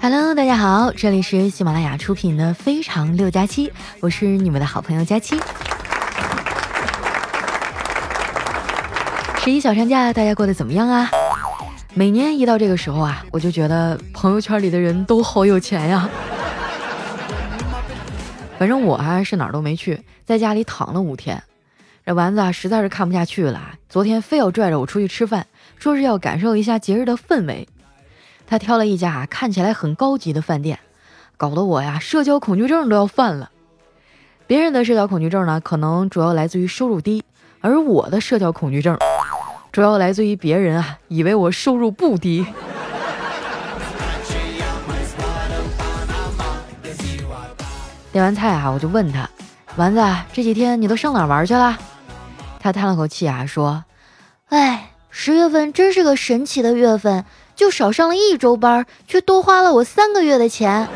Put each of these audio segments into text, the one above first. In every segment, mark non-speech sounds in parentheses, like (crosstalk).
Hello，大家好，这里是喜马拉雅出品的《非常六加七》，我是你们的好朋友佳期。十一小长假，大家过得怎么样啊？每年一到这个时候啊，我就觉得朋友圈里的人都好有钱呀。反正我啊是哪儿都没去，在家里躺了五天。这丸子啊实在是看不下去了，昨天非要拽着我出去吃饭，说是要感受一下节日的氛围。他挑了一家看起来很高级的饭店，搞得我呀社交恐惧症都要犯了。别人的社交恐惧症呢，可能主要来自于收入低，而我的社交恐惧症主要来自于别人啊以为我收入不低。点完菜啊，我就问他，丸子这几天你都上哪玩去了？他叹了口气啊，说：“哎，十月份真是个神奇的月份。”就少上了一周班，却多花了我三个月的钱。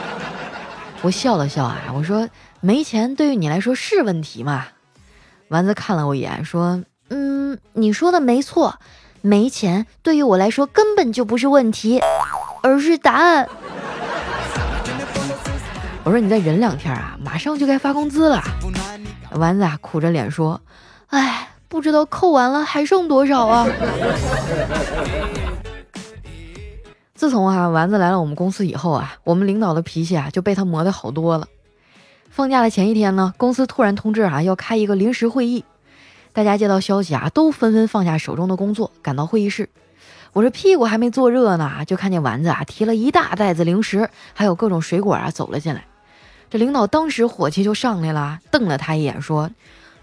(laughs) 我笑了笑啊，我说没钱对于你来说是问题吗？丸子看了我一眼，说：“嗯，你说的没错，没钱对于我来说根本就不是问题，而是答案。(laughs) ”我说：“你再忍两天啊，马上就该发工资了。”丸子啊，苦着脸说：“哎，不知道扣完了还剩多少啊。”自从啊丸子来了我们公司以后啊，我们领导的脾气啊就被他磨得好多了。放假的前一天呢，公司突然通知啊要开一个临时会议，大家接到消息啊都纷纷放下手中的工作，赶到会议室。我这屁股还没坐热呢，就看见丸子啊提了一大袋子零食，还有各种水果啊走了进来。这领导当时火气就上来了，瞪了他一眼说：“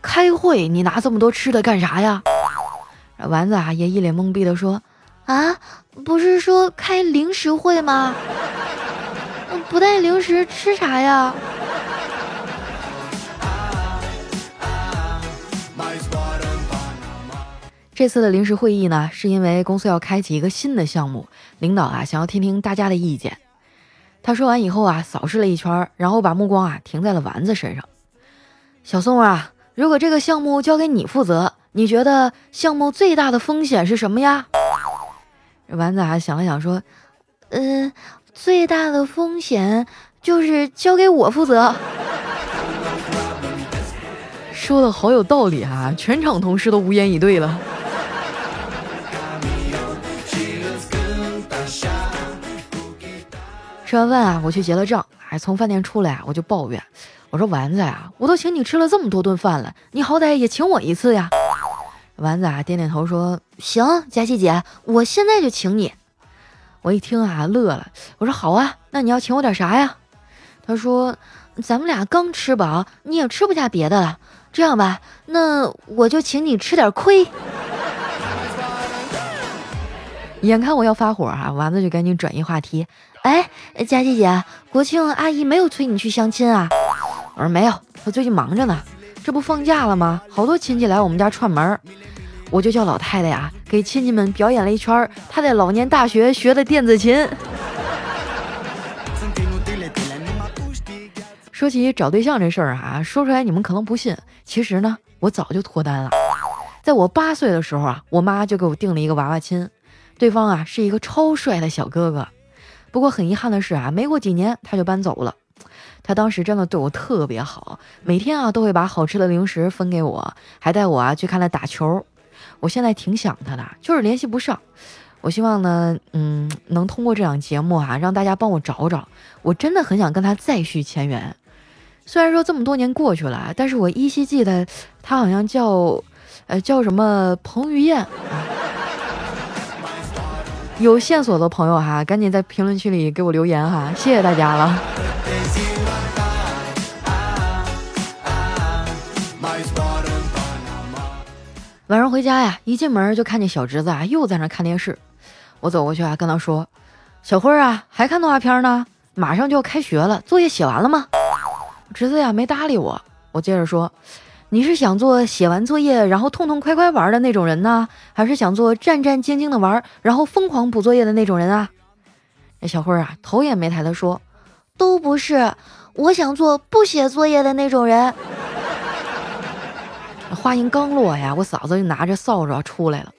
开会你拿这么多吃的干啥呀？”丸子啊也一脸懵逼的说。啊，不是说开零食会吗？不带零食吃啥呀？这次的临时会议呢，是因为公司要开启一个新的项目，领导啊想要听听大家的意见。他说完以后啊，扫视了一圈，然后把目光啊停在了丸子身上。小宋啊，如果这个项目交给你负责，你觉得项目最大的风险是什么呀？丸子还想了想说：“嗯，最大的风险就是交给我负责。”说的好有道理啊！全场同事都无言以对了。吃完饭啊，我去结了账。哎，从饭店出来啊，我就抱怨：“我说丸子啊，我都请你吃了这么多顿饭了，你好歹也请我一次呀。”丸子啊，点点头说：“行，佳琪姐，我现在就请你。”我一听啊，乐了。我说：“好啊，那你要请我点啥呀？”他说：“咱们俩刚吃饱，你也吃不下别的了。这样吧，那我就请你吃点亏。(laughs) ”眼看我要发火啊，丸子就赶紧转移话题：“哎，佳琪姐，国庆阿姨没有催你去相亲啊？”我说：“没有，我最近忙着呢。”这不放假了吗？好多亲戚来我们家串门，我就叫老太太呀，给亲戚们表演了一圈她在老年大学学的电子琴。说起找对象这事儿啊，说出来你们可能不信，其实呢，我早就脱单了。在我八岁的时候啊，我妈就给我定了一个娃娃亲，对方啊是一个超帅的小哥哥。不过很遗憾的是啊，没过几年他就搬走了。他当时真的对我特别好，每天啊都会把好吃的零食分给我，还带我啊去看他打球。我现在挺想他的，就是联系不上。我希望呢，嗯，能通过这档节目啊，让大家帮我找找。我真的很想跟他再续前缘。虽然说这么多年过去了，但是我依稀记得他好像叫，呃，叫什么彭于晏啊。有线索的朋友哈，赶紧在评论区里给我留言哈，谢谢大家了。晚上回家呀，一进门就看见小侄子啊，又在那看电视。我走过去啊，跟他说：“小辉啊，还看动画片呢？马上就要开学了，作业写完了吗？”侄子呀，没搭理我。我接着说：“你是想做写完作业然后痛痛快快玩的那种人呢，还是想做战战兢兢的玩，然后疯狂补作业的那种人啊？”那小辉啊，头也没抬的说：“都不是，我想做不写作业的那种人。”话音刚落呀，我嫂子就拿着扫帚出来了，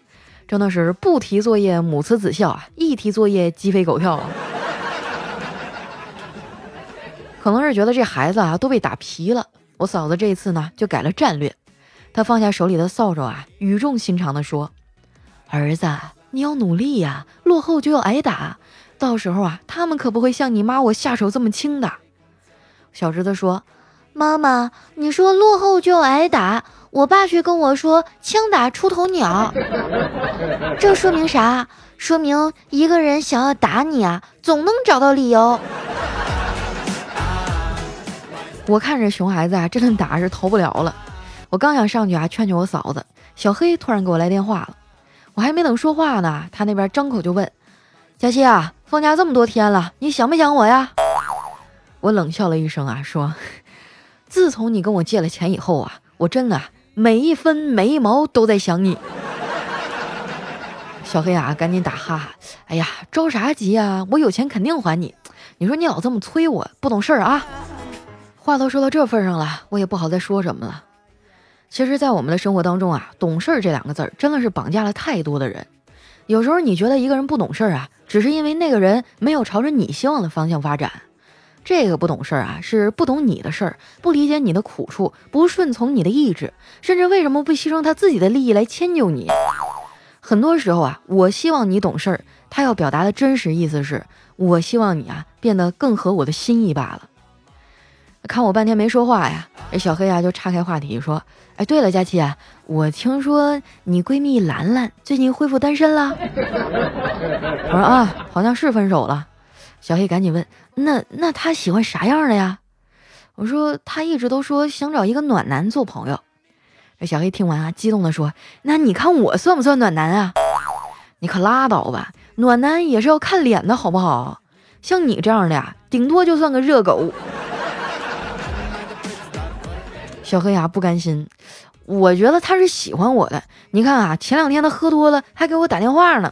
真的是不提作业母慈子孝啊，一提作业鸡飞狗跳啊。(laughs) 可能是觉得这孩子啊都被打皮了，我嫂子这次呢就改了战略，她放下手里的扫帚啊，语重心长地说：“儿子，你要努力呀，落后就要挨打，到时候啊，他们可不会像你妈我下手这么轻的。”小侄子说：“妈妈，你说落后就要挨打，我爸却跟我说枪打出头鸟，这说明啥？说明一个人想要打你啊，总能找到理由。”我看着熊孩子啊，这顿打是逃不了了。我刚想上去啊劝劝我嫂子，小黑突然给我来电话了。我还没等说话呢，他那边张口就问：“佳琪啊，放假这么多天了，你想没想我呀？”我冷笑了一声啊，说：“自从你跟我借了钱以后啊，我真的每一分每一毛都在想你。(laughs) ”小黑啊，赶紧打哈哈：“哎呀，着啥急啊？我有钱肯定还你。你说你老这么催我，不懂事儿啊。”话都说到这份上了，我也不好再说什么了。其实，在我们的生活当中啊，“懂事儿”这两个字儿真的是绑架了太多的人。有时候你觉得一个人不懂事儿啊，只是因为那个人没有朝着你希望的方向发展。这个不懂事儿啊，是不懂你的事儿，不理解你的苦处，不顺从你的意志，甚至为什么不牺牲他自己的利益来迁就你？很多时候啊，我希望你懂事儿，他要表达的真实意思是我希望你啊变得更合我的心意罢了。看我半天没说话呀，这小黑啊就岔开话题说：“哎，对了，佳琪，我听说你闺蜜兰兰最近恢复单身了。(laughs) ”我说：“啊，好像是分手了。”小黑赶紧问：“那那她喜欢啥样的呀？”我说：“她一直都说想找一个暖男做朋友。”这小黑听完啊，激动地说：“那你看我算不算暖男啊？你可拉倒吧，暖男也是要看脸的好不好？像你这样的呀，顶多就算个热狗。”小黑呀不甘心，我觉得他是喜欢我的。你看啊，前两天他喝多了，还给我打电话呢。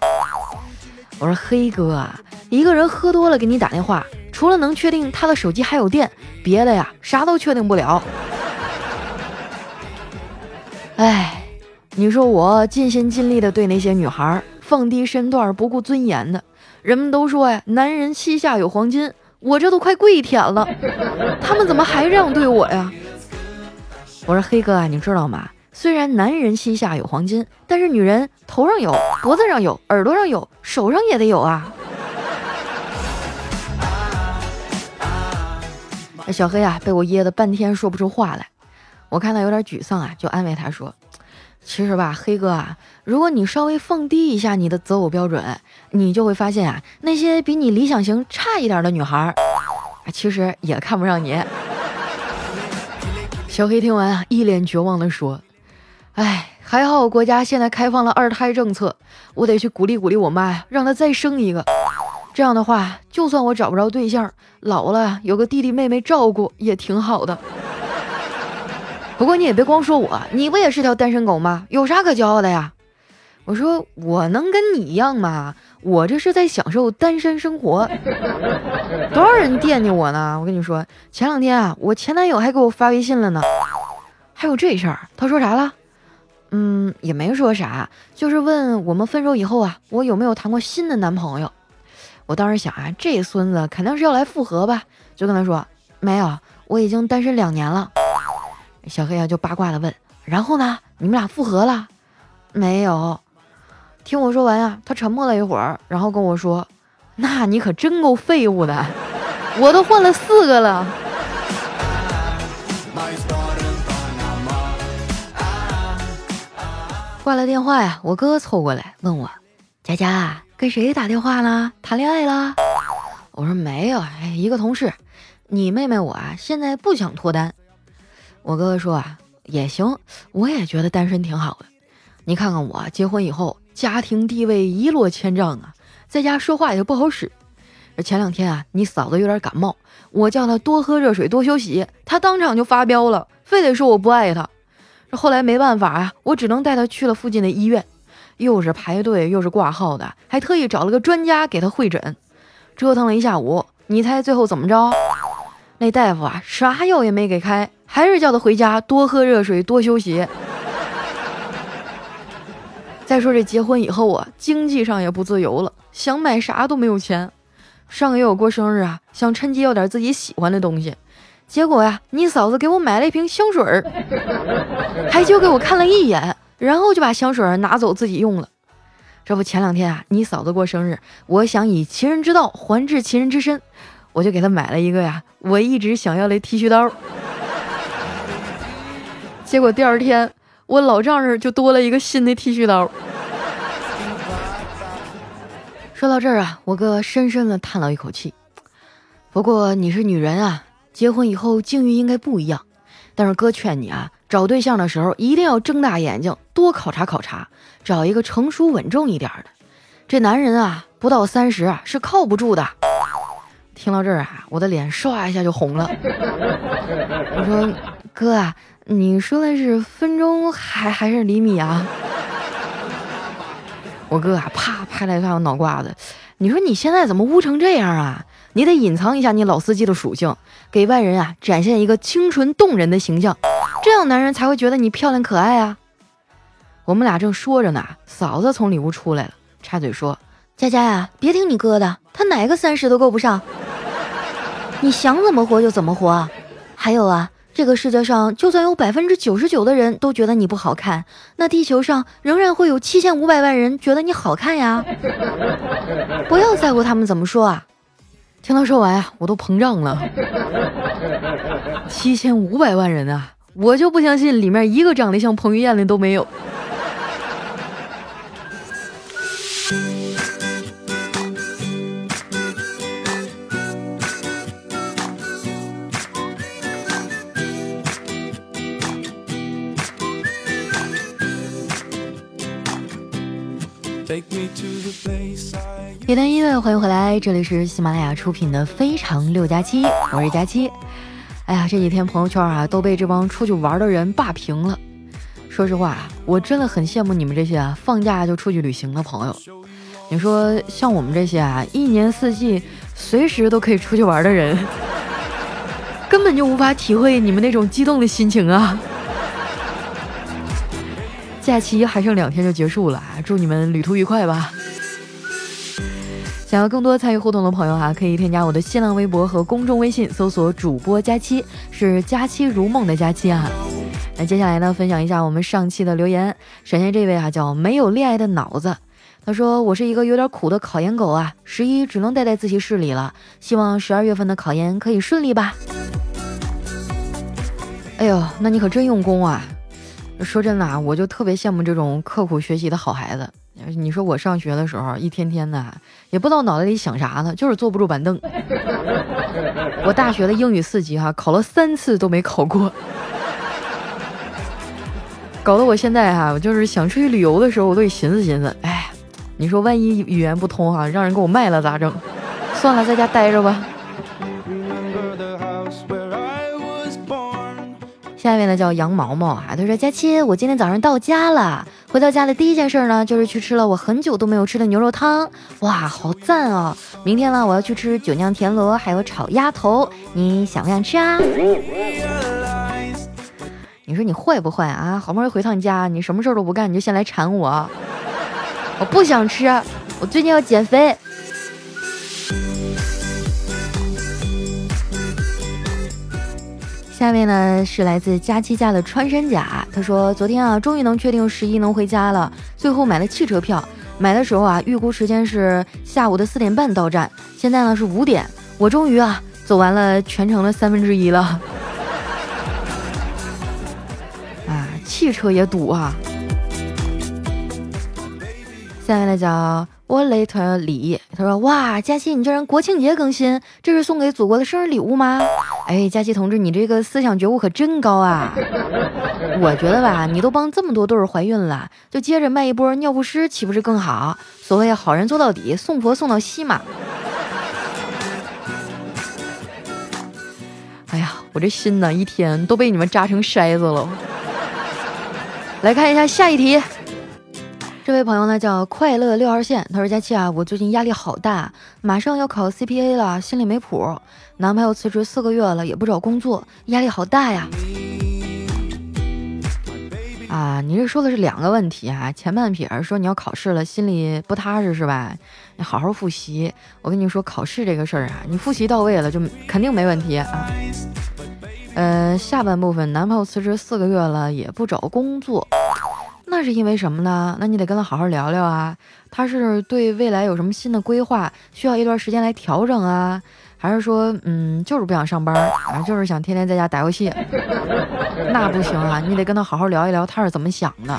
我说黑哥啊，一个人喝多了给你打电话，除了能确定他的手机还有电，别的呀啥都确定不了。哎，你说我尽心尽力的对那些女孩放低身段、不顾尊严的，人们都说呀，男人膝下有黄金，我这都快跪舔了，他们怎么还这样对我呀？我说黑哥啊，你知道吗？虽然男人膝下有黄金，但是女人头上有，脖子上有，耳朵上有，手上也得有啊。小黑啊，被我噎得半天说不出话来。我看他有点沮丧啊，就安慰他说：“其实吧，黑哥啊，如果你稍微放低一下你的择偶标准，你就会发现啊，那些比你理想型差一点的女孩儿，其实也看不上你。”小黑听完啊，一脸绝望地说：“哎，还好国家现在开放了二胎政策，我得去鼓励鼓励我妈呀，让她再生一个。这样的话，就算我找不着对象，老了有个弟弟妹妹照顾也挺好的。不过你也别光说我，你不也是条单身狗吗？有啥可骄傲的呀？我说我能跟你一样吗？我这是在享受单身生活。(laughs) ”多少人惦记我呢？我跟你说，前两天啊，我前男友还给我发微信了呢。还有这事儿，他说啥了？嗯，也没说啥，就是问我们分手以后啊，我有没有谈过新的男朋友。我当时想啊，这孙子肯定是要来复合吧，就跟他说没有，我已经单身两年了。小黑啊就八卦的问，然后呢，你们俩复合了？没有。听我说完啊，他沉默了一会儿，然后跟我说。那你可真够废物的，我都换了四个了。挂了电话呀，我哥凑过来问我：“佳佳跟谁打电话呢？谈恋爱了？”我说：“没有，哎，一个同事。你妹妹我啊，现在不想脱单。”我哥哥说：“啊，也行，我也觉得单身挺好的。你看看我结婚以后，家庭地位一落千丈啊。”在家说话也不好使。前两天啊，你嫂子有点感冒，我叫她多喝热水，多休息，她当场就发飙了，非得说我不爱她。这后来没办法啊，我只能带她去了附近的医院，又是排队又是挂号的，还特意找了个专家给她会诊，折腾了一下午。你猜最后怎么着？那大夫啊，啥药也没给开，还是叫她回家多喝热水，多休息。再说这结婚以后啊，经济上也不自由了，想买啥都没有钱。上个月我过生日啊，想趁机要点自己喜欢的东西，结果呀，你嫂子给我买了一瓶香水儿，还就给我看了一眼，然后就把香水拿走自己用了。这不前两天啊，你嫂子过生日，我想以其人之道还治其人之身，我就给她买了一个呀，我一直想要的剃须刀。(laughs) 结果第二天，我老丈人就多了一个新的剃须刀。(laughs) 说到这儿啊，我哥深深的叹了一口气。不过你是女人啊，结婚以后境遇应该不一样。但是哥劝你啊，找对象的时候一定要睁大眼睛，多考察考察，找一个成熟稳重一点的。这男人啊，不到三十啊是靠不住的。听到这儿啊，我的脸唰一下就红了。我说哥啊。你说的是分钟还还是厘米啊？我哥啊，啪拍了一下我脑瓜子。你说你现在怎么污成这样啊？你得隐藏一下你老司机的属性，给外人啊展现一个清纯动人的形象，这样男人才会觉得你漂亮可爱啊。我们俩正说着呢，嫂子从里屋出来了，插嘴说：“佳佳呀，别听你哥的，他哪个三十都够不上，你想怎么活就怎么活。还有啊。”这个世界上，就算有百分之九十九的人都觉得你不好看，那地球上仍然会有七千五百万人觉得你好看呀！不要在乎他们怎么说啊！听他说完呀，我都膨胀了。七千五百万人啊，我就不相信里面一个长得像彭于晏的都没有。一段音乐，欢迎回来，这里是喜马拉雅出品的《非常六加七》，我是佳期。哎呀，这几天朋友圈啊都被这帮出去玩的人霸屏了。说实话，我真的很羡慕你们这些啊放假就出去旅行的朋友。你说像我们这些啊一年四季随时都可以出去玩的人，根本就无法体会你们那种激动的心情啊。假期还剩两天就结束了，祝你们旅途愉快吧。想要更多参与互动的朋友哈，可以添加我的新浪微博和公众微信，搜索主播佳期，是佳期如梦的佳期啊。那接下来呢，分享一下我们上期的留言。首先这位啊叫没有恋爱的脑子，他说我是一个有点苦的考研狗啊，十一只能待在自习室里了，希望十二月份的考研可以顺利吧。哎呦，那你可真用功啊！说真的啊，我就特别羡慕这种刻苦学习的好孩子。你说我上学的时候，一天天的也不知道脑袋里想啥呢，就是坐不住板凳。我大学的英语四级哈，考了三次都没考过，搞得我现在哈，我就是想出去旅游的时候，我都得寻思寻思。哎，你说万一语言不通哈，让人给我卖了咋整？算了，在家待着吧。下面呢叫杨毛毛啊，他说：“佳期，我今天早上到家了，回到家的第一件事呢，就是去吃了我很久都没有吃的牛肉汤，哇，好赞哦！明天呢，我要去吃酒酿田螺，还有炒鸭头，你想不想吃啊？你说你坏不坏啊？好不容易回趟家，你什么事儿都不干，你就先来馋我，我不想吃，我最近要减肥。”下面呢是来自佳期家的穿山甲，他说昨天啊终于能确定十一能回家了，最后买了汽车票，买的时候啊预估时间是下午的四点半到站，现在呢是五点，我终于啊走完了全程的三分之一了，(laughs) 啊汽车也堵啊，下面呢叫。我雷特李，他说：“哇，佳期，你这人国庆节更新，这是送给祖国的生日礼物吗？”哎，佳期同志，你这个思想觉悟可真高啊！我觉得吧，你都帮这么多对儿怀孕了，就接着卖一波尿不湿，岂不是更好？所谓好人做到底，送佛送到西嘛。哎呀，我这心呢，一天都被你们扎成筛子了。来看一下下一题。这位朋友呢叫快乐六号线，他说：“佳期啊，我最近压力好大，马上要考 CPA 了，心里没谱。男朋友辞职四个月了，也不找工作，压力好大呀。”啊，你这说的是两个问题啊。前半撇说你要考试了，心里不踏实是吧？你好好复习。我跟你说，考试这个事儿啊，你复习到位了，就肯定没问题啊。呃，下半部分，男朋友辞职四个月了，也不找工作，那是因为什么呢？那你得跟他好好聊聊啊。他是对未来有什么新的规划，需要一段时间来调整啊？还是说，嗯，就是不想上班啊，就是想天天在家打游戏，(laughs) 那不行啊，你得跟他好好聊一聊，他是怎么想的。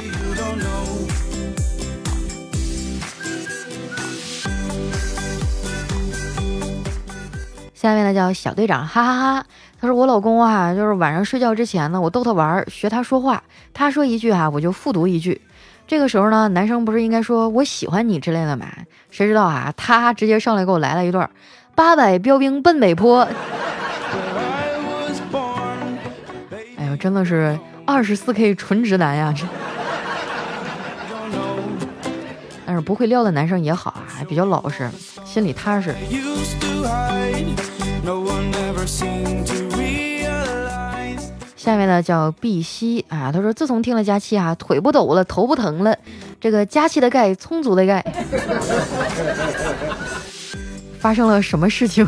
下面呢叫小队长，哈哈哈。他说我老公啊，就是晚上睡觉之前呢，我逗他玩，学他说话，他说一句哈，我就复读一句。这个时候呢，男生不是应该说我喜欢你之类的吗？谁知道啊，他直接上来给我来了一段。八百标兵奔北坡，(laughs) 哎呦，真的是二十四 K 纯直男呀！这，但是不会撩的男生也好啊，比较老实，心里踏实。下面呢叫碧溪啊，他说自从听了佳期啊，腿不抖了，头不疼了，这个佳期的钙充足的钙。(laughs) 发生了什么事情？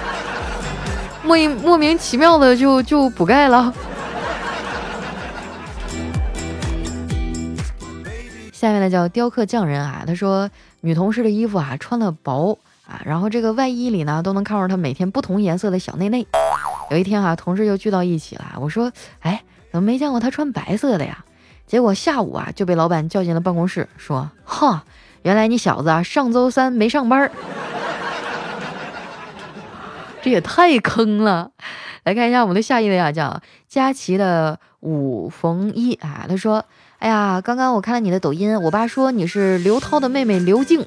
(laughs) 莫莫名其妙的就就补钙了。下面呢叫雕刻匠人啊，他说女同事的衣服啊穿的薄啊，然后这个外衣里呢都能看出她每天不同颜色的小内内。有一天啊，同事又聚到一起了，我说哎，怎么没见过她穿白色的呀？结果下午啊就被老板叫进了办公室，说哈，原来你小子啊上周三没上班。(laughs) 这也太坑了！来看一下我们的下一位啊，叫佳琪的五逢一啊，他说：“哎呀，刚刚我看了你的抖音，我爸说你是刘涛的妹妹刘静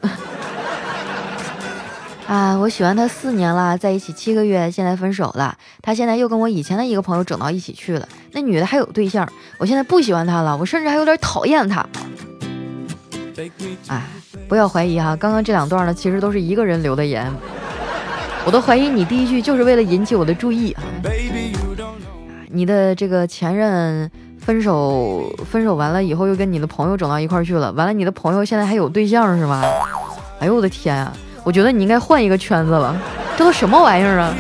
啊，我喜欢他四年了，在一起七个月，现在分手了。他现在又跟我以前的一个朋友整到一起去了，那女的还有对象，我现在不喜欢他了，我甚至还有点讨厌他。哎，不要怀疑哈，刚刚这两段呢，其实都是一个人留的言。”我都怀疑你第一句就是为了引起我的注意啊！你的这个前任分手，分手完了以后又跟你的朋友整到一块去了，完了你的朋友现在还有对象是吗？哎呦我的天啊！我觉得你应该换一个圈子了，这都什么玩意儿啊？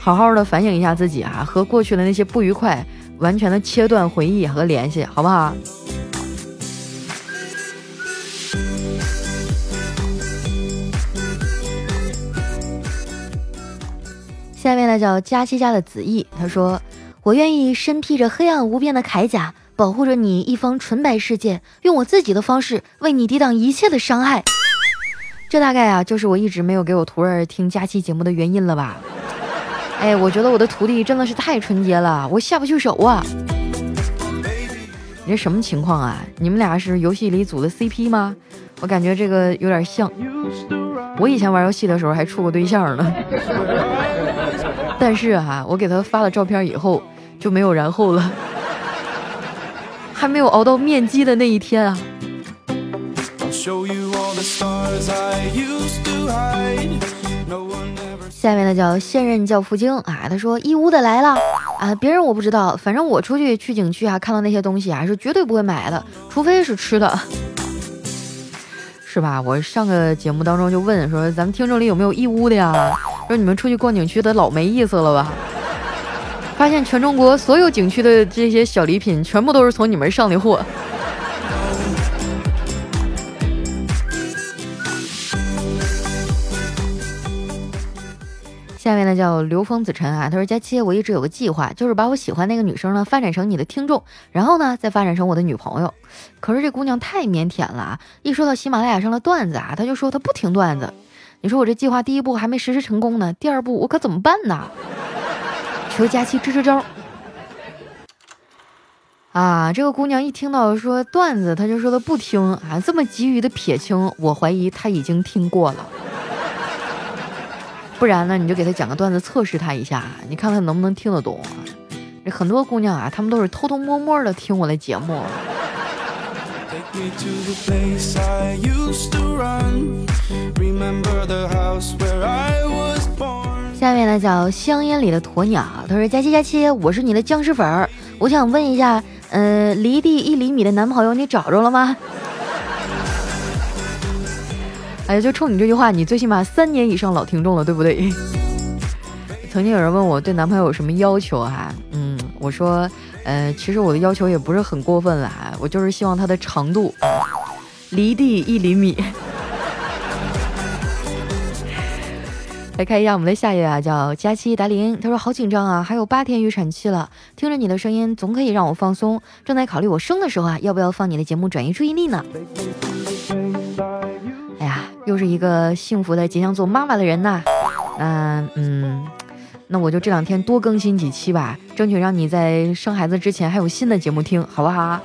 好好的反省一下自己啊，和过去的那些不愉快完全的切断回忆和联系，好不好？下面呢叫佳期家的子毅，他说：“我愿意身披着黑暗无边的铠甲，保护着你一方纯白世界，用我自己的方式为你抵挡一切的伤害。”这大概啊，就是我一直没有给我徒儿听假期节目的原因了吧？哎，我觉得我的徒弟真的是太纯洁了，我下不去手啊！你这什么情况啊？你们俩是游戏里组的 CP 吗？我感觉这个有点像。我以前玩游戏的时候还处过对象呢。但是哈，我给他发了照片以后就没有然后了，还没有熬到面基的那一天啊。下面呢叫现任教父精啊，他说义乌的来了啊，别人我不知道，反正我出去去景区啊，看到那些东西啊是绝对不会买的，除非是吃的，是吧？我上个节目当中就问说，咱们听众里有没有义乌的呀？说你们出去逛景区得老没意思了吧？发现全中国所有景区的这些小礼品，全部都是从你们上的货。呢叫刘峰子辰啊，他说佳期，我一直有个计划，就是把我喜欢那个女生呢发展成你的听众，然后呢再发展成我的女朋友。可是这姑娘太腼腆了，一说到喜马拉雅上的段子啊，她就说她不听段子。你说我这计划第一步还没实施成功呢，第二步我可怎么办呢？求佳期支支招。啊，这个姑娘一听到说段子，她就说她不听啊，这么急于的撇清，我怀疑她已经听过了。不然呢，你就给他讲个段子测试他一下，你看看能不能听得懂。这很多姑娘啊，她们都是偷偷摸摸的听我的节目。下面呢叫香烟里的鸵鸟，他说佳期佳期，我是你的僵尸粉儿，我想问一下，呃，离地一厘米的男朋友你找着了吗？哎，就冲你这句话，你最起码三年以上老听众了，对不对？(laughs) 曾经有人问我对男朋友有什么要求哈，嗯，我说，呃，其实我的要求也不是很过分了哈，我就是希望他的长度离地一厘米。(laughs) 来看一下我们的下一位啊，叫佳期达林，他说好紧张啊，还有八天预产期了，听着你的声音总可以让我放松，正在考虑我生的时候啊，要不要放你的节目转移注意力呢？是一个幸福的即将做妈妈的人呐，嗯嗯。那我就这两天多更新几期吧，争取让你在生孩子之前还有新的节目听，好不好？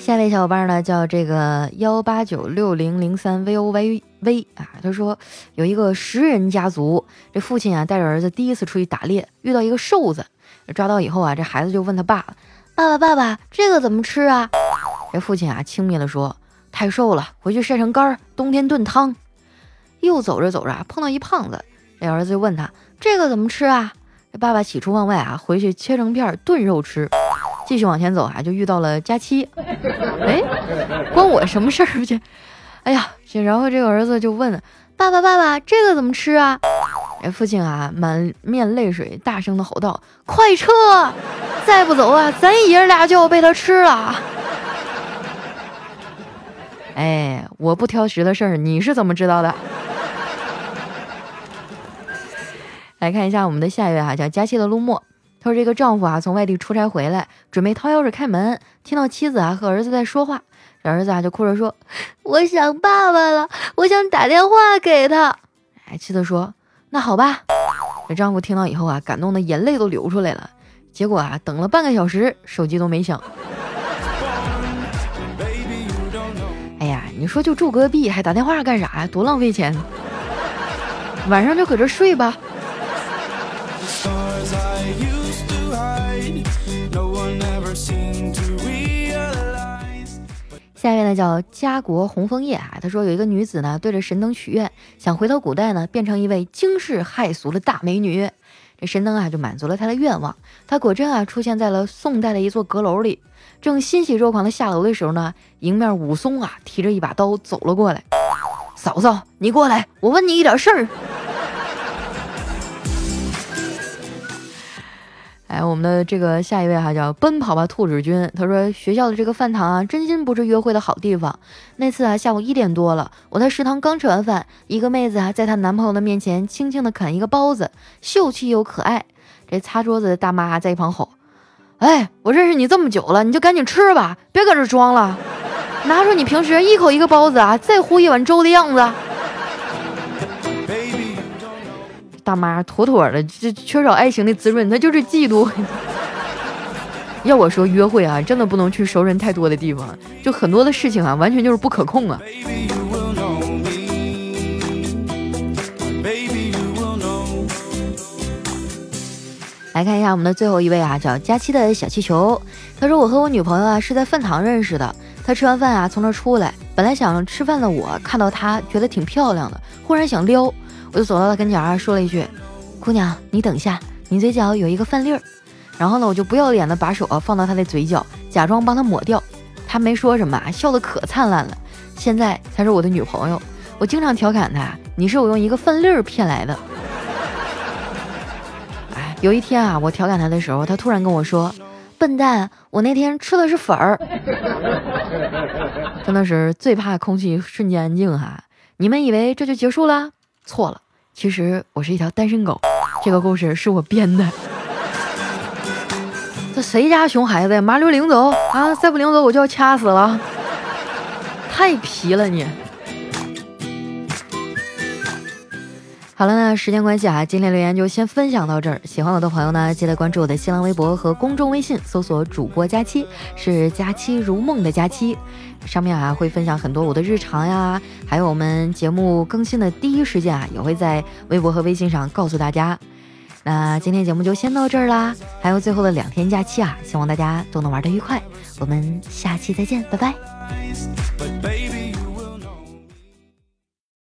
下一位小伙伴呢，叫这个幺八九六零零三 v o v v 啊，他说有一个十人家族，这父亲啊带着儿子第一次出去打猎，遇到一个瘦子，抓到以后啊，这孩子就问他爸：“爸爸爸爸，这个怎么吃啊？”这父亲啊轻蔑地说。太瘦了，回去晒成干儿，冬天炖汤。又走着走着，碰到一胖子，这儿子就问他：“这个怎么吃啊？”这爸爸喜出望外啊，回去切成片炖肉吃。继续往前走啊，就遇到了佳期。哎，关我什么事儿 (laughs) 不去？哎呀，然后这个儿子就问：“爸爸爸爸，这个怎么吃啊？”父亲啊，满面泪水，大声的吼道：“快撤！再不走啊，咱爷俩就要被他吃了。(laughs) ”哎，我不挑食的事儿，你是怎么知道的？(laughs) 来看一下我们的下一位哈，叫佳期的陆墨。他说：“这个丈夫啊，从外地出差回来，准备掏钥匙开门，听到妻子啊和儿子在说话，这儿子啊就哭着说：‘我想爸爸了，我想打电话给他。’哎，妻子说：‘那好吧。’这丈夫听到以后啊，感动的眼泪都流出来了。结果啊，等了半个小时，手机都没响。”哎呀你说就住隔壁，还打电话干啥呀？多浪费钱！晚上就搁这睡吧。下面呢叫家国红枫叶啊，他说有一个女子呢对着神灯许愿，想回到古代呢变成一位惊世骇俗的大美女。这神灯啊就满足了她的愿望，她果真啊出现在了宋代的一座阁楼里。正欣喜若狂的下楼的时候呢，迎面武松啊提着一把刀走了过来。嫂嫂，你过来，我问你一点事儿。哎，我们的这个下一位哈叫奔跑吧兔子君，他说学校的这个饭堂啊，真心不是约会的好地方。那次啊下午一点多了，我在食堂刚吃完饭，一个妹子啊在她男朋友的面前轻轻的啃一个包子，秀气又可爱。这擦桌子的大妈在一旁吼。哎，我认识你这么久了，你就赶紧吃吧，别搁这装了。(laughs) 拿出你平时一口一个包子啊，再糊一碗粥的样子。大妈妥妥的，这缺少爱情的滋润，她就是嫉妒。(laughs) 要我说，约会啊，真的不能去熟人太多的地方，就很多的事情啊，完全就是不可控啊。来看一下我们的最后一位啊，叫佳期的小气球。他说：“我和我女朋友啊是在饭堂认识的。他吃完饭啊从那出来，本来想吃饭的我看到他觉得挺漂亮的，忽然想撩，我就走到他跟前啊说了一句：‘姑娘，你等一下，你嘴角有一个饭粒儿。’然后呢，我就不要脸的把手啊放到他的嘴角，假装帮他抹掉。他没说什么，笑得可灿烂了。现在他是我的女朋友，我经常调侃他：你是我用一个饭粒儿骗来的。”哎有一天啊，我调侃他的时候，他突然跟我说：“笨蛋，我那天吃的是粉儿。(laughs) ”真的是最怕空气瞬间安静哈！你们以为这就结束了？错了，其实我是一条单身狗。这个故事是我编的。(laughs) 这谁家熊孩子呀？麻溜领走啊！再不领走，我就要掐死了！太皮了你！好了，那时间关系啊，今天留言就先分享到这儿。喜欢我的朋友呢，记得关注我的新浪微博和公众微信，搜索主播佳期，是佳期如梦的佳期。上面啊会分享很多我的日常呀，还有我们节目更新的第一时间啊，也会在微博和微信上告诉大家。那今天节目就先到这儿啦，还有最后的两天假期啊，希望大家都能玩得愉快。我们下期再见，拜拜。